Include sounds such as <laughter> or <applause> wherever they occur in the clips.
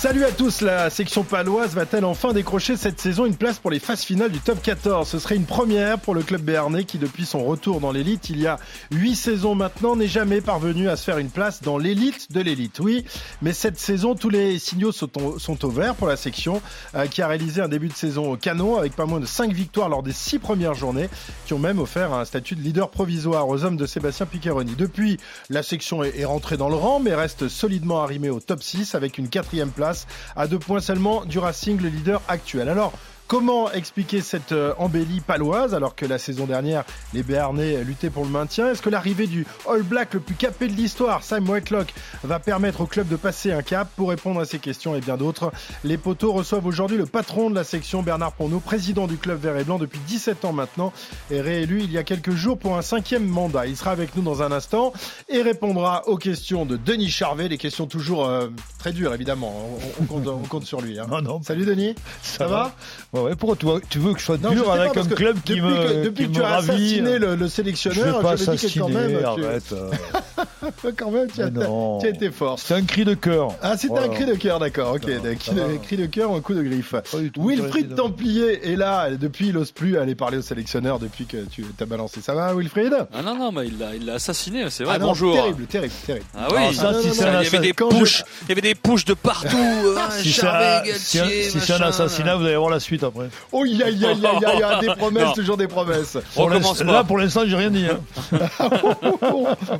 Salut à tous, la section paloise va-t-elle enfin décrocher cette saison une place pour les phases finales du top 14 Ce serait une première pour le club béarnais qui depuis son retour dans l'élite il y a 8 saisons maintenant n'est jamais parvenu à se faire une place dans l'élite de l'élite. Oui, mais cette saison tous les signaux sont au, sont vert pour la section euh, qui a réalisé un début de saison au canon avec pas moins de 5 victoires lors des 6 premières journées qui ont même offert un statut de leader provisoire aux hommes de Sébastien Piccheroni. Depuis, la section est, est rentrée dans le rang mais reste solidement arrimée au top 6 avec une quatrième place à deux points seulement du Racing, le leader actuel. Alors, Comment expliquer cette euh, embellie paloise alors que la saison dernière, les Béarnais luttaient pour le maintien? Est-ce que l'arrivée du All Black le plus capé de l'histoire, Sam Whitelock, va permettre au club de passer un cap? Pour répondre à ces questions et bien d'autres, les poteaux reçoivent aujourd'hui le patron de la section, Bernard Ponneau, président du club vert et blanc depuis 17 ans maintenant et réélu il y a quelques jours pour un cinquième mandat. Il sera avec nous dans un instant et répondra aux questions de Denis Charvet, les questions toujours euh, très dures évidemment. On, on, compte, on, compte, sur lui. Hein. Non. Salut Denis, ça, ça va, va? Ouais, pourquoi tu, vois, tu veux que je sois non, dur je avec un club qui depuis me que, Depuis qui que tu me as assassiné le, le sélectionneur, je, vais pas je me dis que quand même, arrête, tu... <laughs> quand même, tu as, tu as été fort. C'est un cri de cœur. Ah, c'était voilà. un cri de cœur, d'accord. Ok, un cri de cœur, un coup de griffe. Wilfried Templier est là. Depuis, il n'ose plus aller parler au sélectionneur depuis que tu t'as balancé. Ça va, Wilfried? Ah non, non, mais il l'a, il l'a assassiné, c'est vrai. Ah non, bonjour. Terrible, terrible, terrible. Ah oui, ça, si il y avait des pushs, il y avait des pushs de partout. <laughs> Si c'est un assassinat, vous allez voir la suite après. Oh, aïe, aïe, aïe, aïe, aïe, des promesses, toujours des promesses. On commence Là, pour l'instant, j'ai rien dit. Hein. <laughs>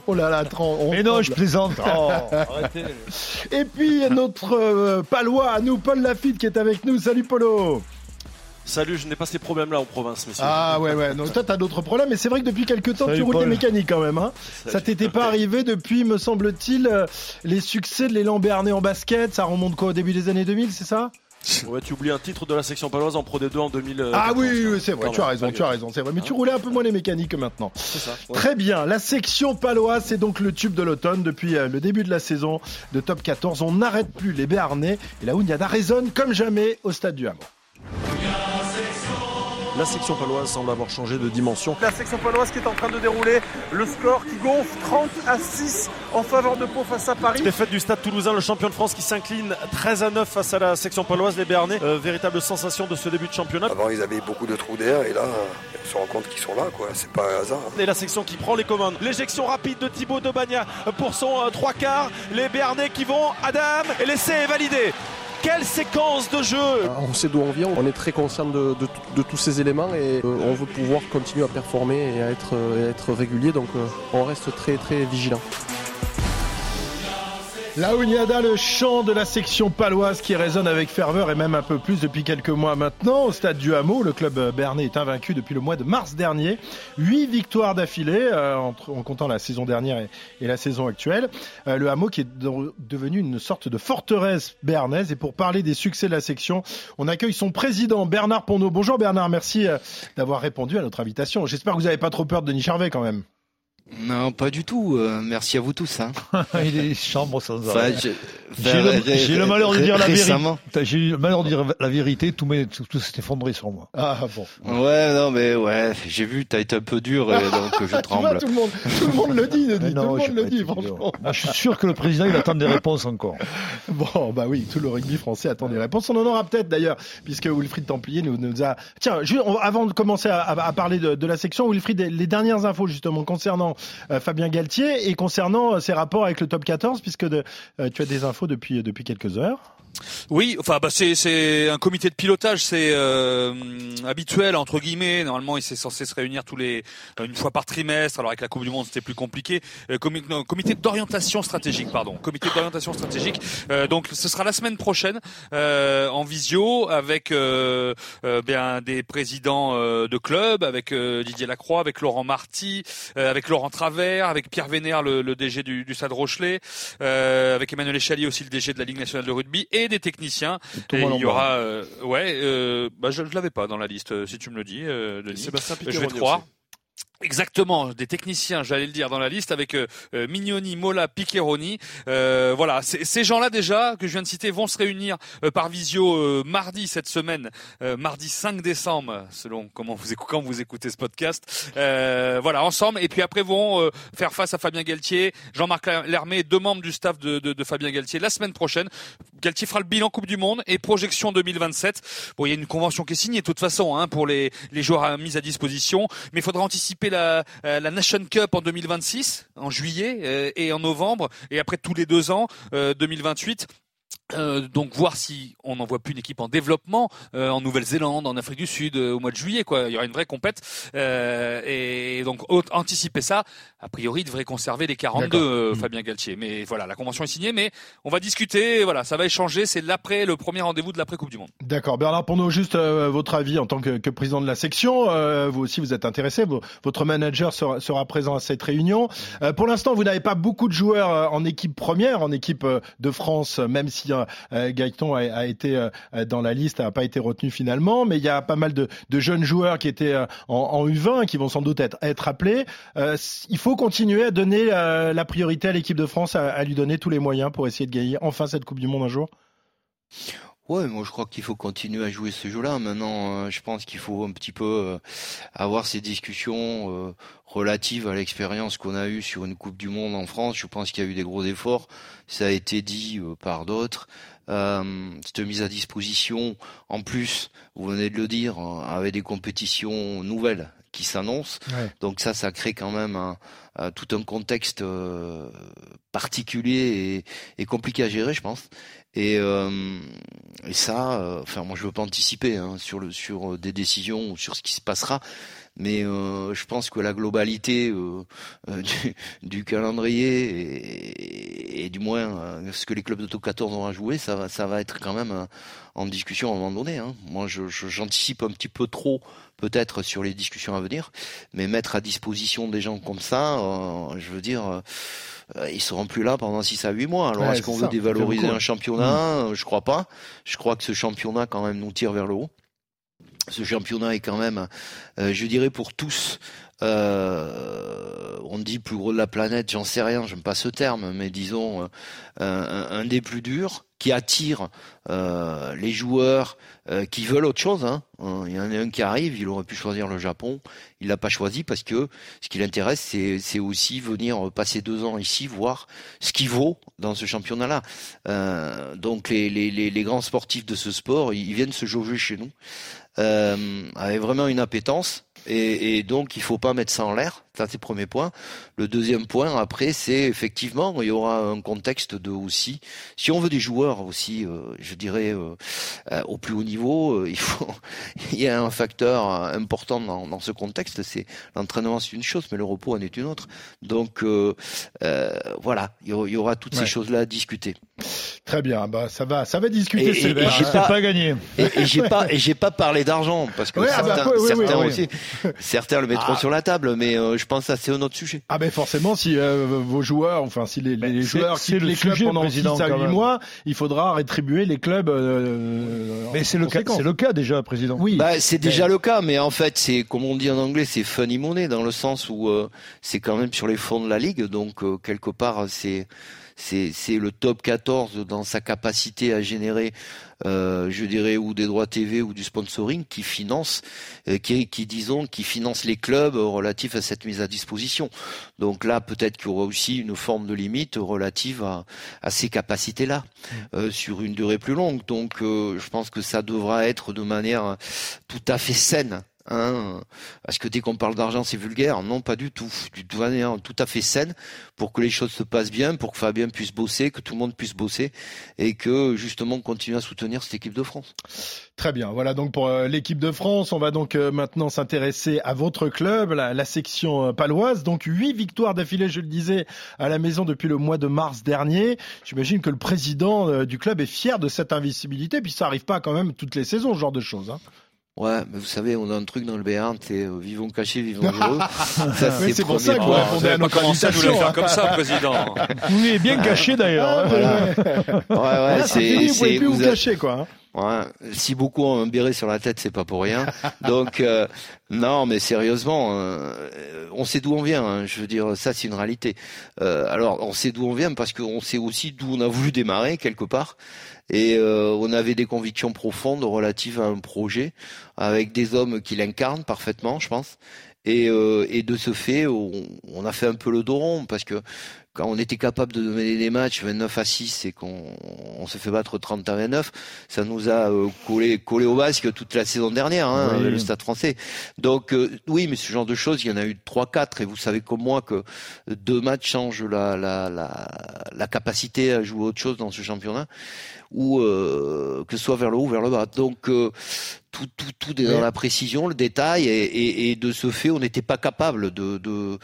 oh là là, on Mais non, je plaisante. Oh, arrêtez. Et puis, notre euh, palois à nous, Paul Lafitte, qui est avec nous. Salut, Polo. Salut, je n'ai pas ces problèmes-là en province, messieurs. Ah ouais, ouais. Donc toi, t'as d'autres problèmes, mais c'est vrai que depuis quelques temps, Salut tu roules Paul. des mécaniques quand même. Hein. Ça t'était pas arrivé depuis, me semble-t-il, euh, les succès de l'élan béarnais en basket? Ça remonte quoi au début des années 2000, c'est ça? Ouais, tu oublies un titre de la section paloise en Pro D2 en 2000. Ah oui, oui c'est vrai, tu as raison, tu as raison, c'est vrai. Mais tu roulais un peu moins les mécaniques que maintenant. C'est ça. Ouais. Très bien, la section paloise, c'est donc le tube de l'automne. Depuis le début de la saison de top 14, on n'arrête plus les Béarnais. Et la Ouniada résonne comme jamais au stade du. La section paloise semble avoir changé de dimension. La section paloise qui est en train de dérouler le score qui gonfle 30 à 6 en faveur de Pau face à Paris. Défaite du Stade Toulousain, le champion de France qui s'incline 13 à 9 face à la section paloise, les Béarnais. Euh, véritable sensation de ce début de championnat. Avant ils avaient beaucoup de trous d'air et là on se rend compte qu'ils sont là quoi, c'est pas un hasard. Et la section qui prend les commandes. L'éjection rapide de Thibaut de Bagna pour son euh, 3 quarts. Les Béarnais qui vont Adam et l'essai est validé. Quelle séquence de jeu On sait d'où on vient, on est très conscient de, tous ces éléments et euh, on veut pouvoir continuer à performer et à être, à être régulier, donc euh, on reste très très vigilant. La Ouniada, le chant de la section paloise qui résonne avec ferveur et même un peu plus depuis quelques mois maintenant. Au stade du Hameau, le club Bernay est invaincu depuis le mois de mars dernier. Huit victoires d'affilée, euh, en, comptant la saison dernière et, et la saison actuelle. Euh, le Hameau qui est de, devenu une sorte de forteresse bernaise. Et pour parler des succès de la section, on accueille son président Bernard Ponneau. Bonjour Bernard, merci euh, d'avoir répondu à notre invitation. J'espère que vous n'avez pas trop peur de Denis Charvet quand même. Non, pas du tout. Euh, merci à vous tous. Hein. <laughs> Il est chambre sans arrêt. Enfin, j'ai le, le, malheur de dire la vérité. J'ai eu le malheur de dire la vérité. Tout, mes, tout, tout s'est effondré sur moi. Ah bon. Ouais, non, mais ouais, j'ai vu. T'as été un peu dur, et <laughs> donc je tremble. vois, tout le monde, tout le monde le dit. dit non, tout le monde le dit. Franchement. Ah, je suis sûr que le président il attend des réponses encore. <laughs> Bon, bah oui, tout le rugby français attend des réponses. On en aura peut-être d'ailleurs, puisque Wilfried Templier nous, nous a. Tiens, juste, on, avant de commencer à, à, à parler de, de, la section, Wilfried, les dernières infos justement concernant Fabien Galtier et concernant euh, ses rapports avec le top 14, puisque euh, tu as des infos depuis, depuis quelques heures. Oui, enfin bah c'est un comité de pilotage, c'est euh, habituel entre guillemets. Normalement, il s'est censé se réunir tous les une fois par trimestre. Alors avec la Coupe du Monde, c'était plus compliqué. Euh, comité, d'orientation stratégique, pardon. Comité d'orientation stratégique. Euh, donc ce sera la semaine prochaine euh, en visio avec euh, bien des présidents de clubs, avec Didier Lacroix, avec Laurent Marty, avec Laurent Travers, avec Pierre Vénère, le, DG du, du Stade Rochelet, avec Emmanuel Echalier aussi le DG de la Ligue nationale de rugby des techniciens. Et il y aura, euh, ouais, euh, bah je, je l'avais pas dans la liste. Si tu me le dis, euh, Denis, Sébastien je vais te croire. Exactement, des techniciens, j'allais le dire dans la liste avec euh, euh, Mignoni, Mola, Piccheroni. Euh, voilà, ces gens-là déjà que je viens de citer vont se réunir par visio mardi cette semaine, mardi 5 décembre, selon comment vous écoutez, quand vous écoutez ce podcast. voilà, ensemble et puis après vont faire face à Fabien Galtier, Jean-Marc Lermé, deux membres du staff de, de, de, Fabien Galtier la semaine prochaine. Galtier fera le bilan Coupe du Monde et projection 2027. Bon, il y a une convention qui est signée de toute façon hein, pour les, les joueurs mis à disposition, mais il faudra anticiper la, euh, la Nation Cup en 2026, en juillet euh, et en novembre, et après tous les deux ans, 2028. Euh, donc voir si on n'envoie plus une équipe en développement euh, en Nouvelle-Zélande, en Afrique du Sud euh, au mois de juillet quoi. Il y aura une vraie compète et donc anticiper ça. A priori, il devrait conserver les 42 mmh. Fabien Galtier. Mais voilà, la convention est signée, mais on va discuter. Voilà, ça va échanger. C'est l'après, le premier rendez-vous de l'après Coupe du Monde. D'accord, Bernard. Pour nous, juste votre avis en tant que, que président de la section. vous aussi, vous êtes intéressé. votre manager sera, sera, présent à cette réunion. pour l'instant, vous n'avez pas beaucoup de joueurs en équipe première, en équipe de France, même si euh, Gaëtan a, été euh, dans la liste, n'a pas été retenu finalement, mais il y a pas mal de, jeunes joueurs qui étaient euh, en, U20 qui vont sans doute être, être appelés. il faut continuer à donner la priorité à l'équipe de France, à, lui donner tous les moyens pour essayer de gagner enfin cette Coupe du Monde un jour? Ouais, moi je crois qu'il faut continuer à jouer ce jeu-là. Maintenant, je pense qu'il faut un petit peu avoir ces discussions relatives à l'expérience qu'on a eue sur une Coupe du Monde en France. Je pense qu'il y a eu des gros efforts. Ça a été dit par d'autres. Euh, cette mise à disposition, en plus, vous venez de le dire, avec des compétitions nouvelles qui s'annoncent. Donc ça, ça crée quand même un, tout un contexte euh, particulier et, compliqué à gérer, je pense. Et, euh, et ça, enfin moi je veux pas anticiper hein, sur le sur des décisions ou sur ce qui se passera, mais euh, je pense que la globalité euh, euh <laughs> du, du, calendrier et, et, du moins euh, ce que les clubs de top 14 ont à jouer, ça va, ça va être quand même euh, en discussion à un moment donné. Hein. Moi, j'anticipe je, un petit peu trop peut-être sur les discussions à venir, mais mettre à disposition des gens comme ça, je veux dire ils seront plus là pendant 6 à 8 mois. Alors est-ce qu'on veut dévaloriser un championnat? Mmh. Je crois pas. Je crois que ce championnat quand même nous tire vers le haut ce championnat est quand même, euh, je dirais pour tous, euh, on dit plus gros de la planète, j'en sais rien, j'aime pas ce terme, mais disons euh, un, des plus durs, qui attire les joueurs qui veulent autre chose. Hein. Il y en a un qui arrive, il aurait pu choisir le Japon, il l'a pas choisi parce que ce qui l'intéresse, c'est aussi venir passer deux ans ici, voir ce qui vaut dans ce championnat-là. donc les, grands sportifs de ce sport, ils viennent se jauger chez nous avait vraiment une appétence et, et, donc il faut pas mettre ça en l'air. Ça c'est le premier point. Le deuxième point après c'est effectivement il y aura un contexte de aussi si on veut des joueurs aussi euh, je dirais euh, euh au plus haut niveau euh, il faut <laughs> il y a un facteur important dans, dans ce contexte c'est l'entraînement c'est une chose mais le repos en est une autre. Donc voilà il y aura toutes ces choses là à discuter. Très bien bah ça va ça va discuter. Et, et, j'ai pas, pas gagné. Et, j'ai pas et j'ai pas parlé d'argent parce que ah bah, certains, certains aussi certains le mettront ah. sur la table mais je pense que c'est un autre sujet. Ah ben forcément, si euh, vos joueurs, enfin si les, les joueurs quittent les clubs pendant 6 à 8 mois, il faudra rétribuer les clubs. Euh, euh, mais c'est le cas, c'est le cas déjà, président. Oui, bah, c'est déjà le cas, mais en fait, c'est comme on dit en anglais, c'est funny money dans le sens où c'est quand même sur les fonds de la ligue, donc quelque part c'est c'est le top 14 dans sa capacité à générer, euh, je dirais, ou des droits TV ou du sponsoring qui finance, euh, qui, qui disons, qui finance les clubs relatifs à cette mise à disposition. Donc là, peut-être qu'il y aura aussi une forme de limite relative à, à ces capacités-là mmh. euh, sur une durée plus longue. Donc, je pense que ça devra être de manière tout à fait saine Hein, parce que dès qu'on parle d'argent, c'est vulgaire. Non, pas du tout. Du manière tout à fait saine pour que les choses se passent bien, pour que Fabien puisse bosser, que tout le monde puisse bosser et que justement on continue à soutenir cette équipe de France. Très bien. Voilà donc pour euh, l'équipe de France. On va donc euh, maintenant s'intéresser à votre club, la, la, section euh, paloise. Donc huit victoires d'affilée, je le disais, à la maison depuis le mois de mars dernier. J'imagine que le président du club est fier de cette invisibilité, puis ça arrive pas quand même toutes les saisons, ce genre de choses. Hein. Ouais, mais vous savez, on a un truc dans le Béarn, c'est euh, vivons cachés, vivons <laughs> heureux. ça, c'est pour ça que vous répondez à notre invitation. faire comme ça, président. Vous est bien caché d'ailleurs. Ah, ouais, ouais, c'est. Vous pouvez plus vous, cacher, quoi. Hein. Si beaucoup ont un béret sur la tête, c'est pas pour rien. <laughs> Donc euh, non, mais sérieusement, euh, on sait d'où on vient. Hein. Je veux dire, ça c'est une réalité. Euh, alors, on sait d'où on vient parce qu'on sait aussi d'où on a voulu démarrer quelque part. Et on avait des convictions profondes relatives à un projet avec des hommes qui l'incarnent parfaitement, je pense. Et, et, de ce fait, on, on, a fait un peu le dos rond parce que quand on était capable de mener des matchs 29 à 6 et qu'on on se fait battre 30 à 29, ça nous a euh, collé, collé au basque toute la saison dernière, hein, le Stade français. Donc euh, oui, mais ce genre de choses, il y en a eu 3-4 et vous savez comme moi que deux matchs changent la, la, la, la capacité à jouer autre chose dans ce championnat ou euh, que ce soit vers le haut ou vers le bas. Donc euh, tout, tout, tout dans la précision, le détail, et, et, et de ce fait, on n'était pas capable de, de,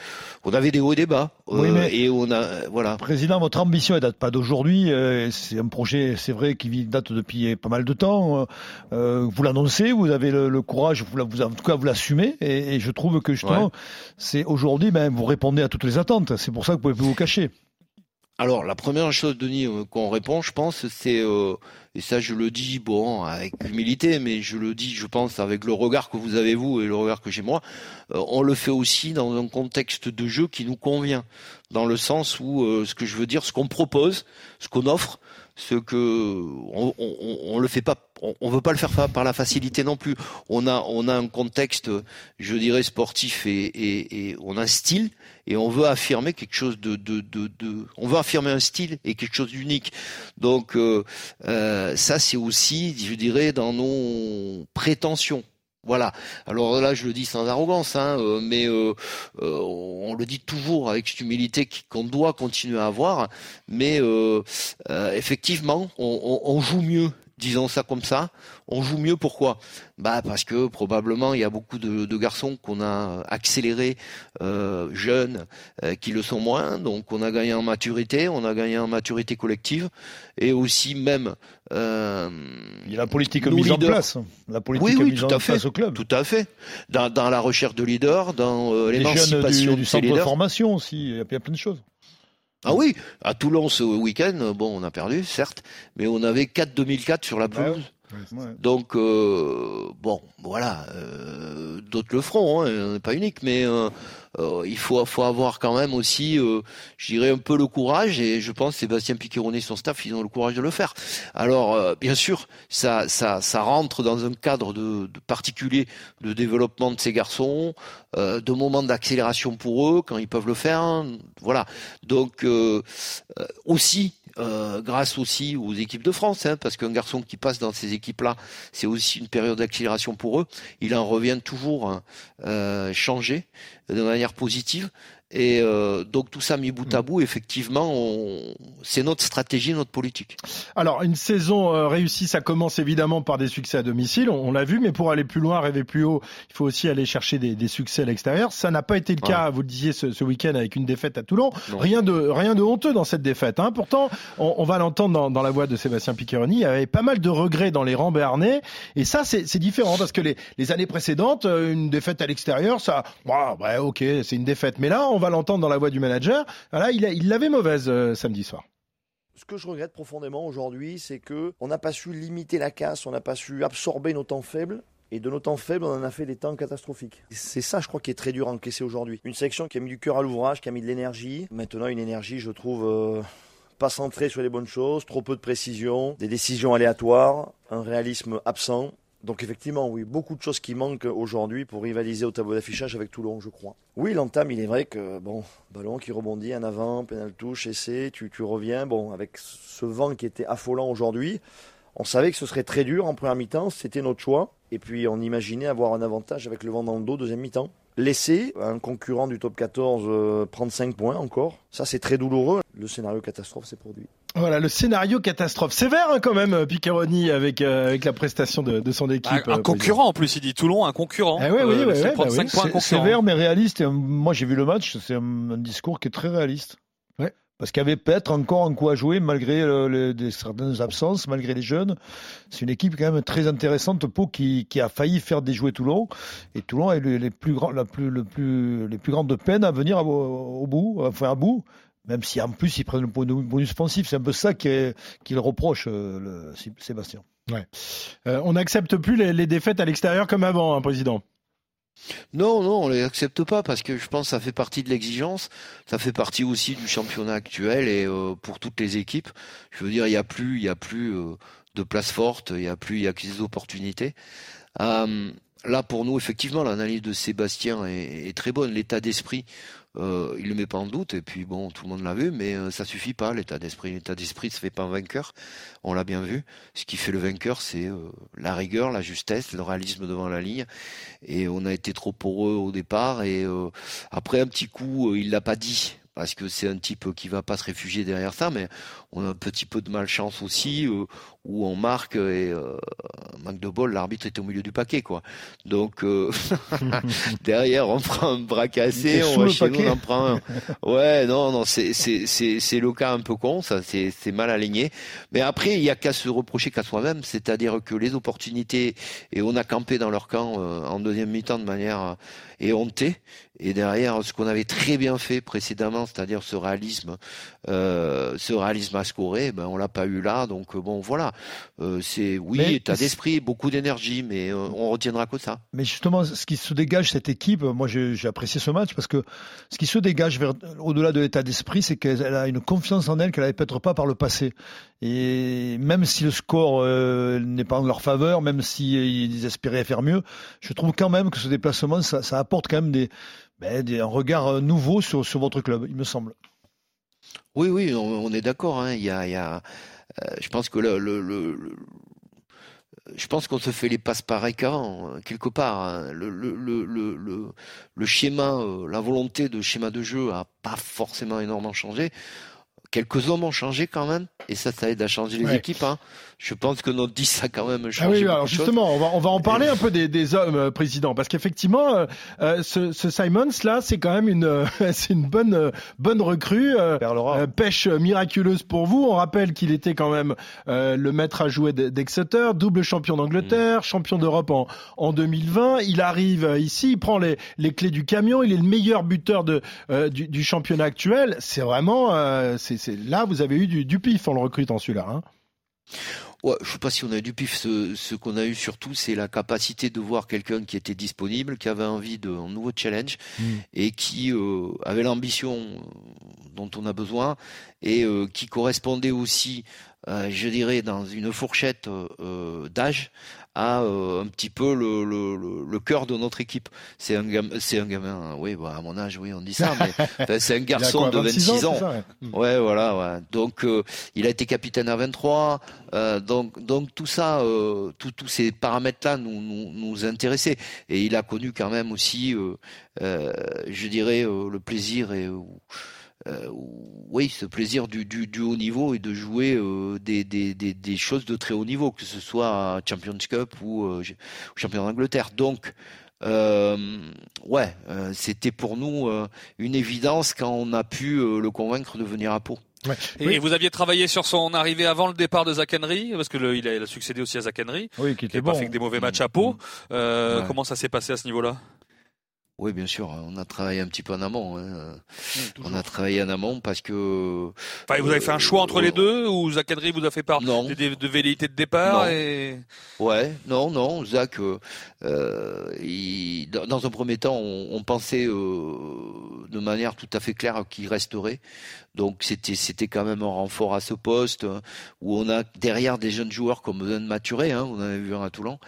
On avait des hauts et des bas, euh, et on a voilà. Président, votre ambition elle date pas d'aujourd'hui. Euh, c'est un projet, c'est vrai, qui date depuis pas mal de temps. Euh, vous l'annoncez, vous avez le, le courage, vous, vous, en tout cas, vous l'assumez, et, et, je trouve que justement, c'est aujourd'hui, ben, vous répondez à toutes les attentes. C'est pour ça que vous pouvez plus vous cacher. Alors la première chose, Denis, euh, qu'on répond, je pense, c'est euh, et ça je le dis bon avec humilité, mais je le dis, je pense, avec le regard que vous avez vous et le regard que j'ai moi, euh, on le fait aussi dans un contexte de jeu qui nous convient, dans le sens où ce que je veux dire, ce qu'on propose, ce qu'on offre, ce que on, on, on, le fait pas on, veut pas le faire par la facilité non plus on a on a un contexte je dirais sportif et, on a un style et on veut affirmer quelque chose de, de, de, on veut affirmer un style et quelque chose d'unique donc euh, euh, ça c'est aussi je dirais dans nos prétentions voilà. Alors là, je le dis sans arrogance, hein, euh, mais on le dit toujours avec cette humilité qu'on doit continuer à avoir. Mais effectivement, on, joue mieux disons ça comme ça. On joue mieux pourquoi? Bah parce que probablement il y a beaucoup de, de garçons qu'on a accélérés euh, jeunes euh, qui le sont moins, donc on a gagné en maturité, on a gagné en maturité collective. Et aussi même euh, il y a la politique mise en place, la politique oui, mise tout en à fait, place au club, tout à fait, dans, dans la recherche de leaders, dans euh, l'émancipation du, du centre de formation aussi, il y a plein de choses. Ah oui, à Toulon ce week-end, bon, on a perdu, certes, mais on avait 4 2004 sur la pelouse. Donc euh, bon, voilà, euh, d'autres le feront, hein, on n'est pas unique, mais euh, il faut, faut avoir quand même aussi, euh, je dirais, un peu le courage, et je pense Sébastien Piqueronnet et son staff, ils ont le courage de le faire. Alors, euh, bien sûr, ça, rentre dans un cadre de, de particulier de développement de ces garçons, de moments d'accélération pour eux quand ils peuvent le faire. Hein, voilà. Donc, aussi, euh, grâce aussi aux équipes de France, hein, parce qu'un garçon qui passe dans ces équipes-là, c'est aussi une période d'accélération pour eux. Il en revient toujours hein, euh, changé de manière positive. Et euh, donc tout ça mis bout à mm. bout, effectivement, c'est notre stratégie, notre politique. Alors une saison euh, réussie, ça commence évidemment par des succès à domicile, on, l'a vu, mais pour aller plus loin, rêver plus haut, il faut aussi aller chercher des, des succès à l'extérieur. Ça n'a pas été le cas, vous le disiez ce, ce week-end avec une défaite à Toulon. Rien de rien de honteux dans cette défaite. Hein. Pourtant, on, on va l'entendre dans, dans, la voix de Sébastien Piccheroni, il y avait pas mal de regrets dans les rangs béarnais, et ça c'est différent parce que les, les années précédentes, euh, une défaite à l'extérieur, ça, bah, ouais, ok, c'est une défaite, mais là on va l'entendre dans la voix du manager. Là, il l'avait mauvaise euh, samedi soir. Ce que je regrette profondément aujourd'hui, c'est que on n'a pas su limiter la casse, on n'a pas su absorber nos temps faibles. Et de nos temps faibles, on en a fait des temps catastrophiques. C'est ça, je crois, qui est très dur à encaisser aujourd'hui. Une section qui a mis du cœur à l'ouvrage, qui a mis de l'énergie. Maintenant, une énergie, je trouve, euh, pas centrée sur les bonnes choses, trop peu de précision, des décisions aléatoires, un réalisme absent. Donc effectivement, oui, beaucoup de choses qui manquent aujourd'hui pour rivaliser au tableau d'affichage avec Toulon, je crois. Oui, l'entame, il est vrai que, bon, ballon qui rebondit en avant, pénal touche, essai, tu, reviens. Bon, avec ce vent qui était affolant aujourd'hui, on savait que ce serait très dur en première mi-temps, c'était notre choix. Et puis on imaginait avoir un avantage avec le vent dans le dos, deuxième mi-temps. Laisser un concurrent du top 14 euh, prendre 5 points encore, ça c'est très douloureux. Le scénario catastrophe s'est produit. Voilà, le scénario catastrophe. Sévère hein, quand même, euh, Piccheroni, avec, euh, avec la prestation de, de son équipe. Un, un euh, concurrent en plus, il dit Toulon, un concurrent. Ah oui, oui, oui, bah oui. Points sévère mais réaliste. Et, moi j'ai vu le match, c'est un, un, discours qui est très réaliste. Ouais. Parce qu'il y avait peut-être encore un coup à jouer malgré le, les, certaines absences, malgré les jeunes. C'est une équipe quand même très intéressante, Pau, qui, qui a failli faire déjouer Toulon. Et Toulon a eu les plus, grands, la plus, le plus, les plus grandes peines à venir au, au bout, enfin à bout même si en plus ils prennent le bonus offensif. C'est un peu ça qu'il reproche, euh, le, Sébastien. Ouais. Euh, on n'accepte plus les, les, défaites à l'extérieur comme avant, hein, président. Non, non, on les accepte pas parce que je pense que ça fait partie de l'exigence, ça fait partie aussi du championnat actuel et euh, pour toutes les équipes, je veux dire, il y a plus, il y a plus euh, de place forte, il y a plus, il y a que des opportunités. Euh, là, pour nous, effectivement, l'analyse de Sébastien est, est très bonne. L'état d'esprit, euh, il le met pas en doute. Et puis bon, tout le monde l'a vu, mais euh, ça suffit pas. L'état d'esprit, l'état d'esprit, se fait pas un vainqueur. On l'a bien vu. Ce qui fait le vainqueur, c'est euh, la rigueur, la justesse, le réalisme devant la ligne. Et on a été trop poreux au départ. Et euh, après un petit coup, il l'a pas dit parce que c'est un type qui va pas se réfugier derrière ça, mais on a un petit peu de malchance aussi, euh, où on marque et euh, manque de bol, l'arbitre est au milieu du paquet, quoi. Donc euh, <laughs> derrière, on prend un bras cassé, on va chez nous, on en prend un. <laughs> Ouais, non, non, c'est c'est c'est c'est le cas un peu con, ça, c'est c'est mal aligné. Mais après, il y a qu'à se reprocher qu'à soi-même, c'est-à-dire que les opportunités et on a campé dans leur camp en deuxième mi-temps de manière éhontée. Et derrière, ce qu'on avait très bien fait précédemment, c'est-à-dire ce réalisme, euh, ce réalisme à scorer, ben on l'a pas eu là. Donc bon, voilà. Euh, c'est oui, mais état d'esprit, beaucoup d'énergie, mais euh, on retiendra que ça. Mais justement, ce qui se dégage cette équipe, moi j'ai apprécié ce match parce que ce qui se dégage au-delà de l'état d'esprit, c'est qu'elle a une confiance en elle qu'elle avait peut-être pas par le passé. Et même si le score euh, n'est pas en leur faveur, même s'ils si espéraient faire mieux, je trouve quand même que ce déplacement, ça, ça apporte quand même des ben, un regard nouveau sur, sur votre club, il me semble. Oui, oui, on, est d'accord. Hein. Il y a, euh, je pense que le, je pense qu'on se fait les passes par écran quelque part. Hein. Le, le, le, le schéma, la volonté de schéma de jeu a pas forcément énormément changé quelques hommes ont changé quand même, et ça, ça aide à changer les ouais. équipes. Hein. Je pense que notre 10 a quand même changé. Ah oui, alors justement, on va, on va en parler un peu des, des hommes, euh, président, parce qu'effectivement, euh, euh, ce, ce, Simons là, c'est quand même une, euh, <laughs> c'est une bonne, bonne recrue, pêche miraculeuse pour vous. On rappelle qu'il était quand même le maître à jouer d'Exeter, double champion d'Angleterre, mmh. champion d'Europe en, en 2020. Il arrive ici, il prend les, les clés du camion, il est le meilleur buteur de, du, du, championnat actuel. C'est vraiment, c'est là, vous avez eu du, du pif en le recrutant celui-là. Hein Ouais, je sais pas si on a eu du pif. Ce, ce qu'on a eu surtout, c'est la capacité de voir quelqu'un qui était disponible, qui avait envie d'un nouveau challenge mmh. et qui euh, avait l'ambition dont on a besoin et euh, qui correspondait aussi, euh, je dirais, dans une fourchette d'âge à euh, un petit peu le, le, le, cœur de notre équipe. C'est un gamin, c'est un gamin, oui, bah, à mon âge, oui, on dit ça, mais <laughs> c'est un garçon de 26 ans. ans. Ça, ouais. Mm. ouais. voilà, ouais. Donc, euh, il a été capitaine à 23. Euh, donc, donc tout ça, euh, tous ces paramètres-là nous, nous, nous intéressaient. Et il a connu quand même aussi, je dirais, le plaisir et euh, oui, ce plaisir du, du, du, haut niveau et de jouer euh, des, des, des, des, choses de très haut niveau, que ce soit à Champions Cup ou euh, champion d'Angleterre. Donc, euh, ouais, euh, c'était pour nous euh, une évidence quand on a pu le convaincre de venir à Pau. Ouais. Et oui. vous aviez travaillé sur son arrivée avant le départ de Zach Henry, parce que le, il, a, il, a, succédé aussi à Zach Henry, oui, qui était bon. pas fait que des mauvais matchs à Pau. Mmh. Ouais. Comment ça s'est passé à ce niveau-là? Oui, bien sûr. On a travaillé un petit peu en amont. Hein. On a travaillé en amont parce que. Enfin, vous avez fait un choix entre euh, les deux ou Zach Henry vous a fait part non. de, de, de velléité de départ non. et... Ouais, non, non. Zach, euh, il, dans un premier temps, on, on pensait euh, de manière tout à fait claire qu'il resterait. Donc c'était c'était quand même un renfort à ce poste hein, où on a derrière des jeunes joueurs comme besoin de maturer. Hein, on en a vu un à Toulon